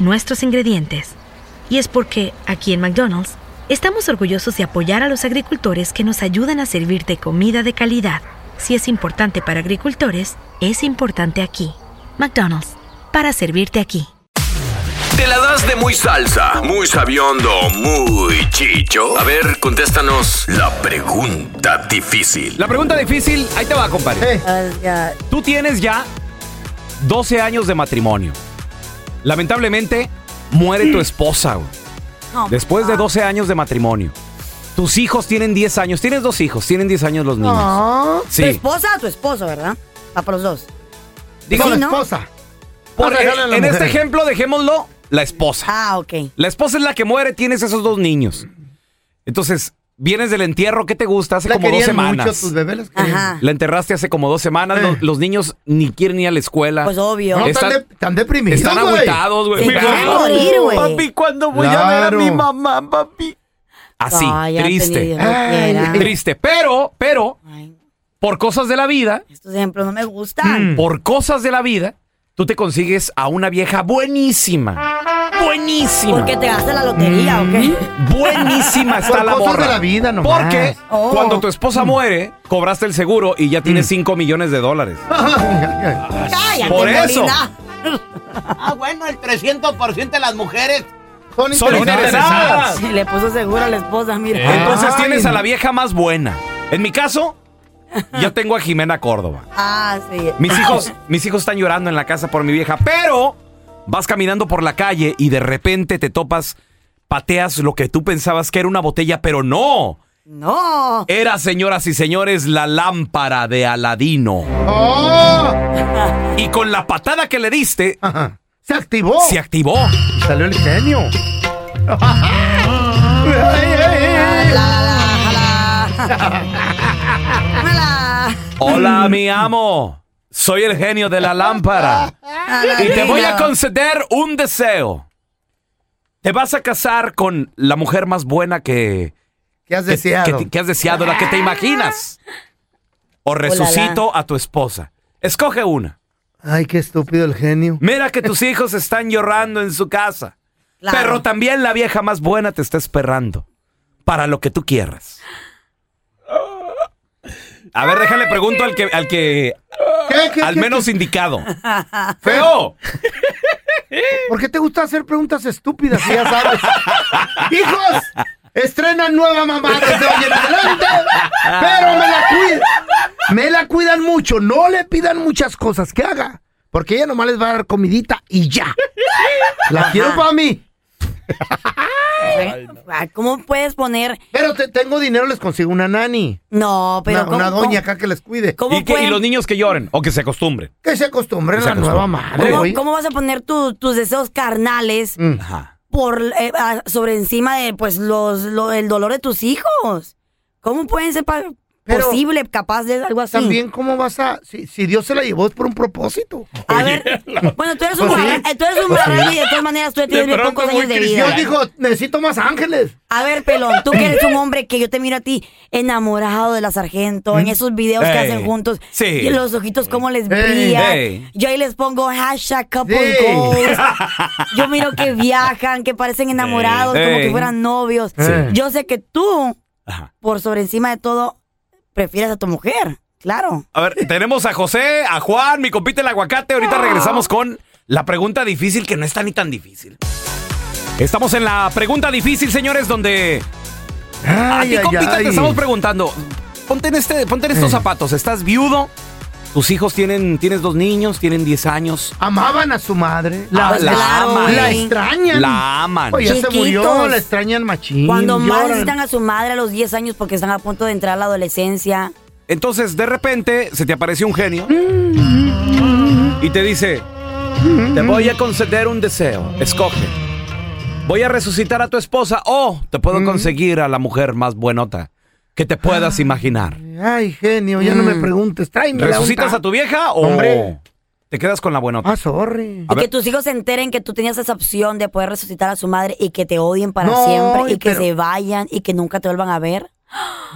nuestros ingredientes. Y es porque, aquí en McDonald's, estamos orgullosos de apoyar a los agricultores que nos ayudan a servirte comida de calidad. Si es importante para agricultores, es importante aquí. McDonald's, para servirte aquí. ¿Te la das de muy salsa, muy sabiondo, muy chicho? A ver, contéstanos la pregunta difícil. La pregunta difícil, ahí te va, compadre. Tú tienes ya 12 años de matrimonio. Lamentablemente, muere tu esposa, güey. Después de 12 años de matrimonio. Tus hijos tienen 10 años. Tienes dos hijos, tienen 10 años los niños. No. Sí. Tu esposa o tu esposo, ¿verdad? Va para los dos. Digo, Sí, la ¿no? esposa. Por- la en este ejemplo, dejémoslo, la esposa. Ah, ok. La esposa es la que muere, tienes esos dos niños. Entonces, vienes del entierro, ¿qué te gusta? Hace La como dos semanas. mucho, tus bebés. Ajá. La enterraste hace como dos semanas. Los, los niños ni quieren ir a la escuela. Pues obvio. No, Están- están, de- están deprimidos, Están güey. agüitados, güey. Morir, güey. Papi, ¿cuándo voy a ver a mi Claro. mamá, papi? Así, Ay, triste. Triste. Pero, pero, Ay, por cosas de la vida, estos ejemplos no me gustan. por cosas de la vida, tú te consigues a una vieja buenísima. Buenísima. ¿Por qué te gastas la lotería o qué? Buenísima está Por la cosas morra. de la vida nomás. Porque Oh. cuando tu esposa muere, cobraste el seguro y ya tienes 5 millones de dólares. Cállate, Por eso. Molina. Ah, bueno, el 300% de las mujeres. Son Son interesadas. Le puso seguro a la esposa, mira. Entonces Ay. tienes a la vieja más buena. En mi caso, yo tengo a Jimena Córdoba. Ah, sí. Mis hijos, mis hijos están llorando en la casa por mi vieja, pero vas caminando por la calle y de repente te topas, pateas lo que tú pensabas que era una botella, pero no. No. Era, señoras y señores, la lámpara de Aladino. ¡Oh! Y con la patada que le diste, Ajá. Se activó. se activó. Y salió el genio. Hola, mi amo. Soy el genio de la lámpara. Y te voy a conceder un deseo. Te vas a casar con la mujer más buena que, ¿Qué has que- deseado? que, que has deseado, la que te imaginas. O resucito a tu esposa. Escoge una. Ay, qué estúpido el genio. Mira que tus hijos están llorando en su casa. Claro. Pero también la vieja más buena te está esperando. Para lo que tú quieras. A ver, déjale pregunto al que, al que, ¿Qué, qué, al qué, menos indicado. ¡Feo! ¿Por qué te gusta hacer preguntas estúpidas si ya sabes? ¡Hijos! Estrenan nueva mamá desde hoy en adelante. Pero me la cuidan. Me la cuidan mucho. No le pidan muchas cosas que haga. Porque ella nomás les va a dar comidita y ya. La quiero para mí. ¿Cómo puedes poner? Pero te, tengo dinero, les consigo una nani. No, pero una, ¿cómo, una doña cómo- acá que les cuide. ¿Cómo, Y, que- y los niños que lloren o que se acostumbren. Que se acostumbren a la nueva madre, cómo- vas a poner tu- tus deseos carnales Mm. Por eh, sobre encima de pues los lo- el dolor de tus hijos? ¿Cómo pueden ser pa- Pero posible, capaz de algo así. También, ¿cómo vas a...? Si, si Dios se la llevó es por un propósito. A ver, bueno, tú eres un, Pues sí. tú eres un Pues y de todas maneras tú tienes bien pocos años de vida. Dios dijo, necesito más ángeles. A ver, pelón, tú que eres un hombre que yo te miro a ti enamorado de la sargento, en esos videos que hacen juntos, sí. y los ojitos cómo les brillan. Yo ahí les pongo hashtag couple Sí. goals. Yo miro que viajan, que parecen enamorados, como que fueran novios. Sí. Yo sé que tú, Ajá. por sobre encima de todo, prefieres a tu mujer. Claro. A ver, tenemos a José, a Juan, mi compite el aguacate. Ahorita regresamos con la pregunta difícil que no está ni tan difícil. Estamos en la pregunta difícil, señores, donde a Ay, ti, ay, compita, ay. te estamos preguntando. Ponte en, este, ponte en estos Eh. zapatos. ¿Estás viudo? Tus hijos tienen, tienes dos niños, tienen 10 años. Amaban a su madre. Ah, la aman. La extrañan. La aman. Oye, ya se murió, la extrañan machín. Cuando más necesitan a su madre a los 10 años porque están a punto de entrar a la adolescencia. Entonces, de repente, se te aparece un genio y te dice, te voy a conceder un deseo, escoge. Voy a resucitar a tu esposa o te puedo conseguir a la mujer más buenota que te puedas imaginar. Ay, genio, ya no me preguntes. Tráeme ¿Resucitas a tu vieja o Hombre. te quedas con la buenota? Ah, sorry. A Y que tus hijos se enteren que tú tenías esa opción de poder resucitar a su madre y que te odien para No, siempre y que pero- se vayan y que nunca te vuelvan a ver.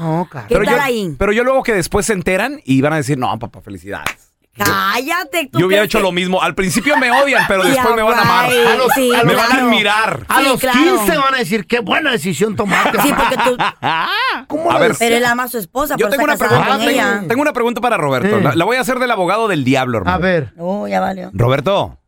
No, cara. ¿Qué Pero tal yo, ahí? pero yo luego que después se enteran y van a decir, no, papá, felicidades. Cállate. ¿tú Yo hubiera hecho que- lo mismo. Al principio me odian, pero Yeah, después me van a amar. right. A los- Sí, a los- me van a admirar. A Sí, los claro. 15 van a decir, qué buena decisión tomaste. Sí, porque tú... ¿Cómo A la ver. Pero él ama a su esposa, Yo tengo una, pregunta, con tengo, ella. tengo una pregunta para Roberto. Sí. La, la voy a hacer del abogado del diablo, hermano. A ver. Oh, ya valió. Roberto,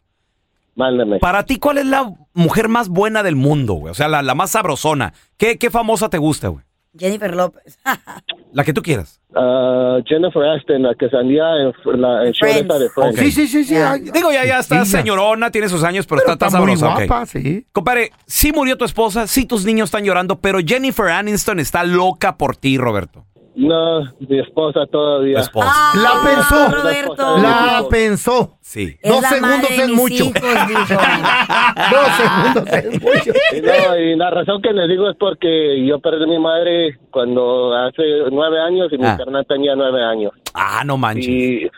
Mándame. para ti, ¿cuál es la mujer más buena del mundo, güey? O sea, la, la más sabrosona. ¿Qué, qué famosa te gusta, güey? Jennifer López. La que tú quieras. Ah, Jennifer Aston, la que salía en la en show esta de Friends. Sí, sí, sí, sí. Digo, ya, ya está Sí, ya. señorona, tiene sus años, pero, Pero está, está está muy sabrosa. sí. Compadre, sí murió tu esposa, sí tus niños están llorando, pero Jennifer Aniston está loca por ti, Roberto. No, mi esposa todavía. esposa. Ah, La pensó. Roberto. La pensó. Sí. Es Dos segundos es mucho. hijos. Dos segundos es mucho. Y, no, y la razón que les digo es porque yo perdí a mi madre cuando hace nueve años y mi Ah. carnal tenía nueve años. Ah, no manches. Y,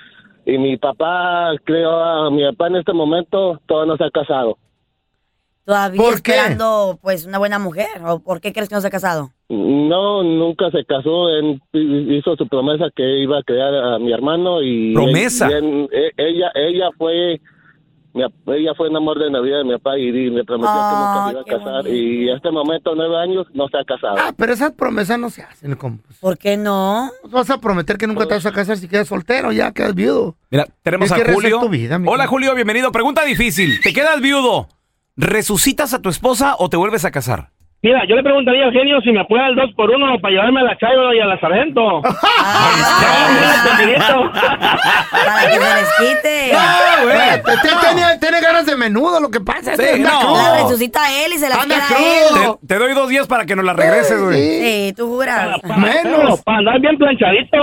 y mi papá, creo, a mi papá en este momento todavía no se ha casado. Todavía ¿Por qué? pues, una buena mujer. ¿O por qué crees que no se ha casado? No, nunca se casó. Él hizo su promesa que iba a crear a mi hermano y ¿Promesa? y él- e- ella, ella fue, ella fue en amor de Navidad de mi papá y me prometió Ah, que nunca se iba a casar bonito. y en este momento nueve años no se ha casado. Ah, pero esas promesas no se hacen. compa. ¿Por qué no? Vas a prometer que nunca te vas a casar si quedas soltero, ya quedas viudo. Mira, tenemos Es a Julio. tu vida. Hola, Julio, bienvenido. Pregunta difícil. ¿Te quedas viudo? ¿Resucitas a tu esposa o te vuelves a casar? Mira, yo le preguntaría a Eugenio si me puede dar dos por uno para llevarme a la Chairo y a la Sargento. Para que se les quite. Ah, güey. Tiene, tiene ganas de menudo, lo que pasa. es que Sí, anda no. La resucita a él y se la queda a él. Te, te doy dos días para que nos la regreses, güey. Sí. Sí, tú juras. Menos. Para andar bien planchadito.